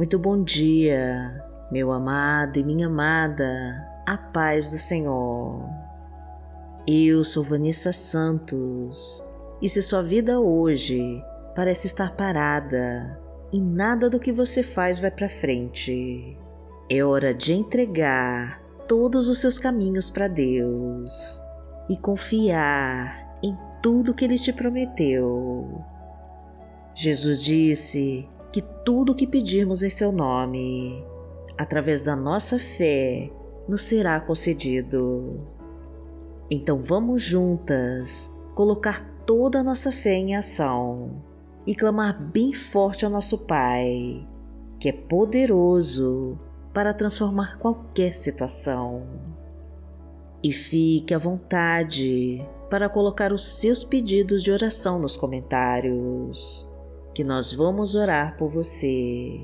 Muito bom dia, meu amado e minha amada, a paz do Senhor. Eu sou Vanessa Santos e se sua vida hoje parece estar parada e nada do que você faz vai para frente, é hora de entregar todos os seus caminhos para Deus e confiar em tudo que Ele te prometeu. Jesus disse que tudo o que pedirmos em seu nome, através da nossa fé, nos será concedido. Então vamos juntas colocar toda a nossa fé em ação e clamar bem forte ao nosso Pai, que é poderoso para transformar qualquer situação. E fique à vontade para colocar os seus pedidos de oração nos comentários que nós vamos orar por você.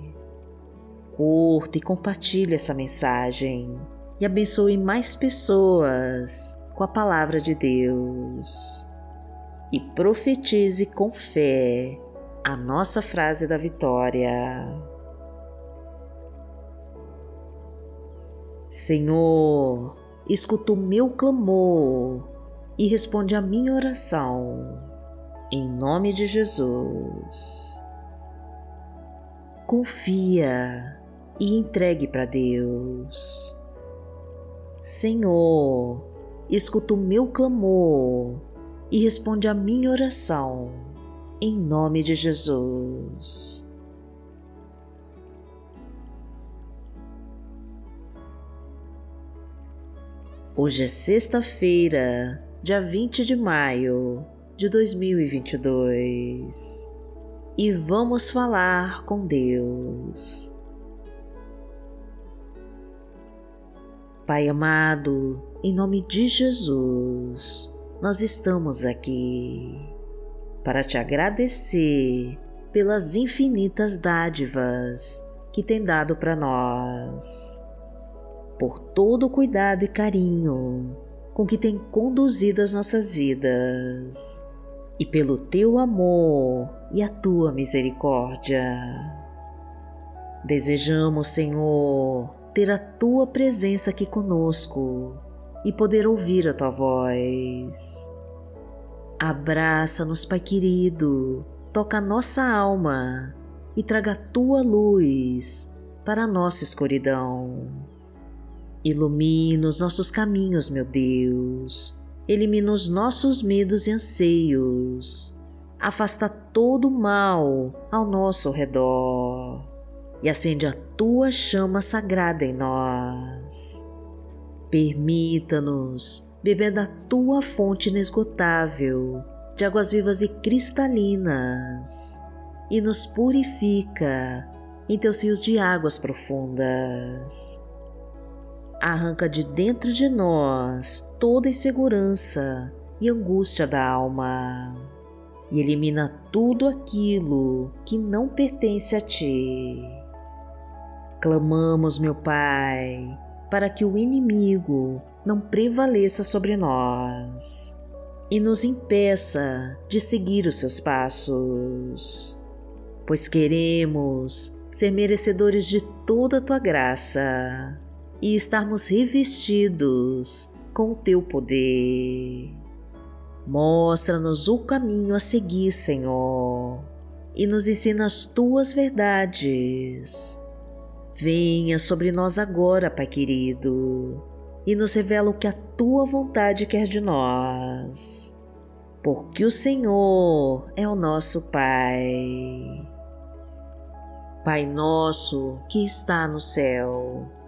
Curta e compartilhe essa mensagem e abençoe mais pessoas com a palavra de Deus. E profetize com fé a nossa frase da vitória. Senhor, escuta o meu clamor e responde a minha oração em nome de Jesus. Confia e entregue para Deus. Senhor, escuta o meu clamor e responde a minha oração, em nome de Jesus. Hoje é sexta-feira, dia 20 de maio de 2022 e vamos falar com Deus. Pai amado, em nome de Jesus, nós estamos aqui para te agradecer pelas infinitas dádivas que tem dado para nós, por todo o cuidado e carinho com que tem conduzido as nossas vidas e pelo teu amor e a tua misericórdia. Desejamos, Senhor, ter a tua presença aqui conosco e poder ouvir a tua voz. Abraça-nos, Pai querido, toca a nossa alma e traga a tua luz para a nossa escuridão. Ilumina os nossos caminhos, meu Deus. Elimina os nossos medos e anseios. Afasta todo o mal ao nosso redor e acende a tua chama sagrada em nós. Permita-nos beber da tua fonte inesgotável de águas vivas e cristalinas e nos purifica em teus rios de águas profundas arranca de dentro de nós toda insegurança e angústia da alma. E elimina tudo aquilo que não pertence a ti. Clamamos, meu Pai, para que o inimigo não prevaleça sobre nós e nos impeça de seguir os seus passos, pois queremos ser merecedores de toda a tua graça e estarmos revestidos com o teu poder. Mostra-nos o caminho a seguir, Senhor, e nos ensina as tuas verdades. Venha sobre nós agora, Pai querido, e nos revela o que a tua vontade quer de nós, porque o Senhor é o nosso Pai. Pai nosso que está no céu,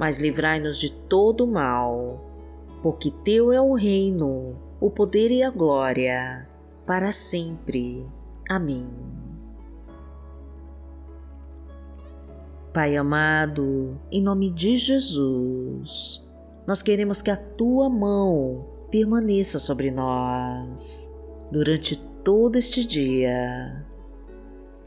mas livrai-nos de todo mal, porque Teu é o reino, o poder e a glória, para sempre. Amém. Pai amado, em nome de Jesus, nós queremos que a tua mão permaneça sobre nós durante todo este dia.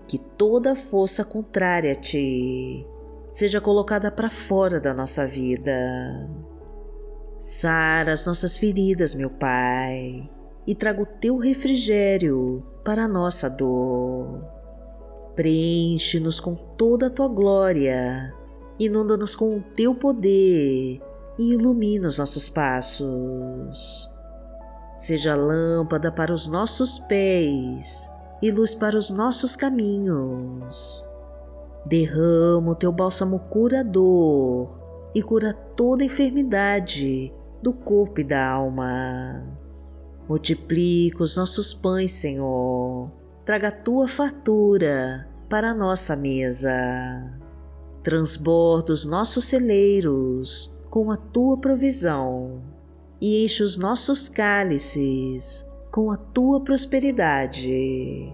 Que toda força contrária a ti seja colocada para fora da nossa vida. Sara as nossas feridas, meu Pai, e traga o teu refrigério para a nossa dor. Preenche-nos com toda a tua glória, inunda-nos com o teu poder e ilumina os nossos passos. Seja lâmpada para os nossos pés e luz para os nossos caminhos. Derrama o teu bálsamo curador e cura toda enfermidade do corpo e da alma. Multiplica os nossos pães, Senhor. Traga a tua fartura para a nossa mesa. Transborda os nossos celeiros com a tua provisão e enche os nossos cálices com a tua prosperidade.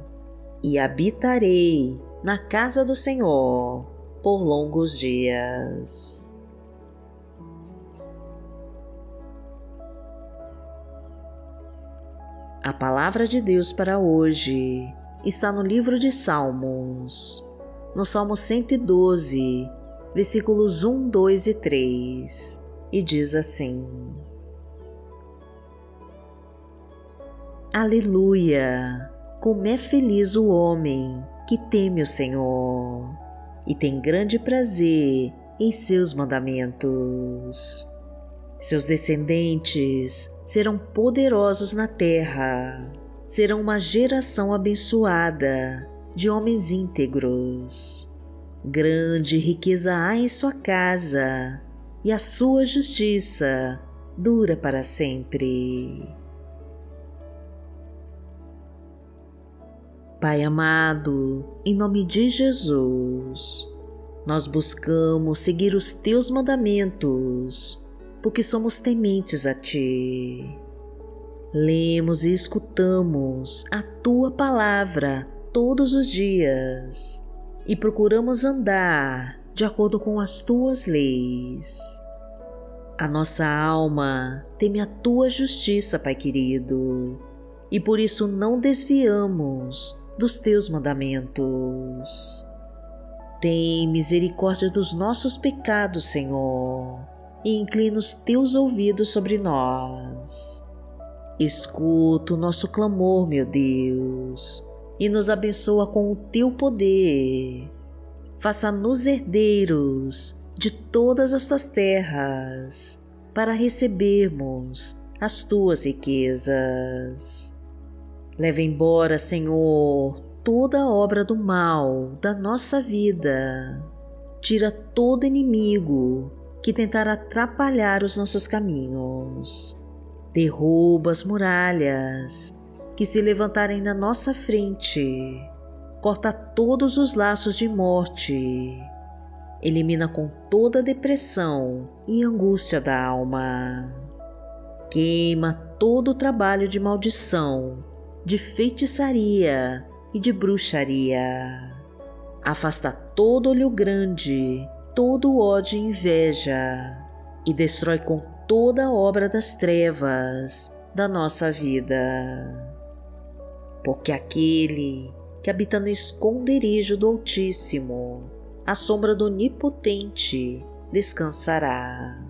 e habitarei na casa do Senhor por longos dias. A palavra de Deus para hoje está no livro de Salmos, no Salmo 112, versículos 1, 2 e 3, e diz assim: Aleluia! Como é feliz o homem que teme o Senhor e tem grande prazer em seus mandamentos. Seus descendentes serão poderosos na terra, serão uma geração abençoada de homens íntegros. Grande riqueza há em sua casa, e a sua justiça dura para sempre. Pai amado, em nome de Jesus, nós buscamos seguir os teus mandamentos, porque somos tementes a ti. Lemos e escutamos a tua palavra todos os dias e procuramos andar de acordo com as tuas leis. A nossa alma teme a tua justiça, Pai querido, e por isso não desviamos dos teus mandamentos. Tem misericórdia dos nossos pecados, Senhor, e inclina os teus ouvidos sobre nós. Escuta o nosso clamor, meu Deus e nos abençoa com o teu poder. Faça-nos herdeiros de todas as tuas terras, para recebermos as tuas riquezas. Leva embora, Senhor, toda obra do mal da nossa vida. Tira todo inimigo que tentar atrapalhar os nossos caminhos. Derruba as muralhas que se levantarem na nossa frente. Corta todos os laços de morte. Elimina com toda a depressão e angústia da alma. Queima todo o trabalho de maldição, de feitiçaria e de bruxaria. Afasta todo olho grande, todo ódio e inveja, e destrói com toda a obra das trevas da nossa vida porque aquele que habita no esconderijo do Altíssimo a sombra do Onipotente descansará.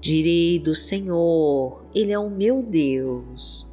Direi do Senhor, Ele é o meu Deus,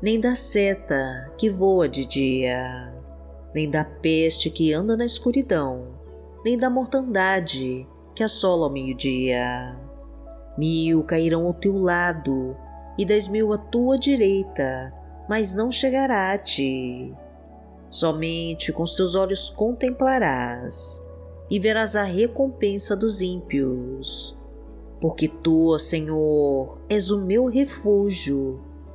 nem da seta que voa de dia, nem da peste que anda na escuridão, nem da mortandade que assola ao meio-dia. Mil cairão ao teu lado e dez mil à tua direita, mas não chegará a ti. Somente com os teus olhos contemplarás e verás a recompensa dos ímpios. Porque tu, Senhor, és o meu refúgio,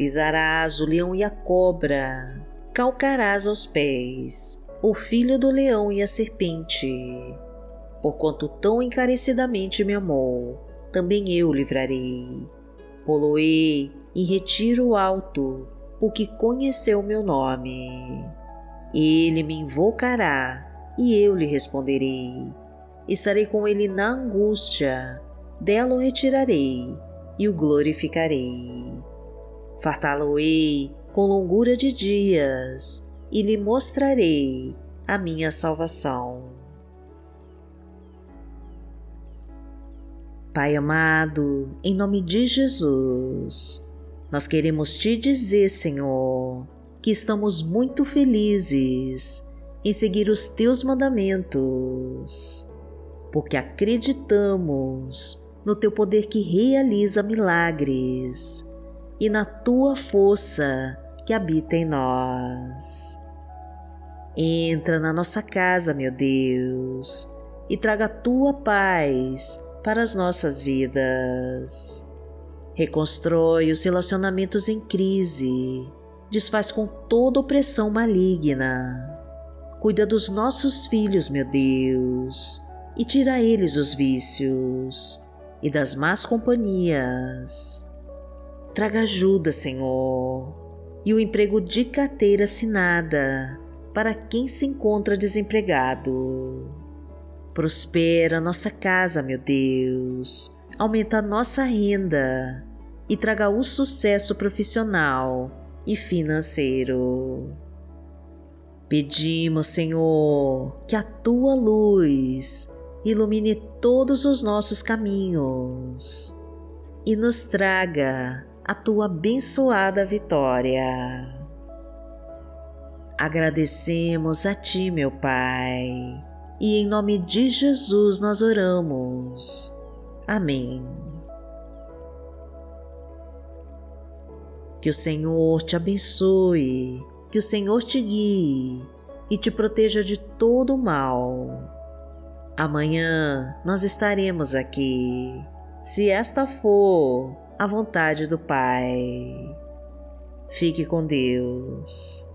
Pisarás o leão e a cobra, calcarás aos pés o filho do leão e a serpente. Porquanto tão encarecidamente me amou, também eu livrarei. Poloei em retiro alto, porque conheceu meu nome. Ele me invocará e eu lhe responderei. Estarei com ele na angústia, dela o retirarei e o glorificarei. Fartá-lo-ei com longura de dias e lhe mostrarei a minha salvação. Pai amado, em nome de Jesus, nós queremos te dizer, Senhor, que estamos muito felizes em seguir os teus mandamentos, porque acreditamos no teu poder que realiza milagres e na tua força que habita em nós. Entra na nossa casa, meu Deus, e traga a tua paz para as nossas vidas. Reconstrói os relacionamentos em crise, desfaz com toda opressão maligna Cuida dos nossos filhos, meu Deus, e tira eles os vícios e das más companhias. Traga ajuda, Senhor, e o emprego de carteira assinada para quem se encontra desempregado. Prospera nossa casa, meu Deus, aumenta nossa renda e traga o sucesso profissional e financeiro. Pedimos, Senhor, que a tua luz ilumine todos os nossos caminhos e nos traga a tua abençoada vitória. Agradecemos a ti, meu Pai, e em nome de Jesus nós oramos. Amém. Que o Senhor te abençoe que o Senhor te guie e te proteja de todo o mal. Amanhã nós estaremos aqui, se esta for a vontade do Pai. Fique com Deus.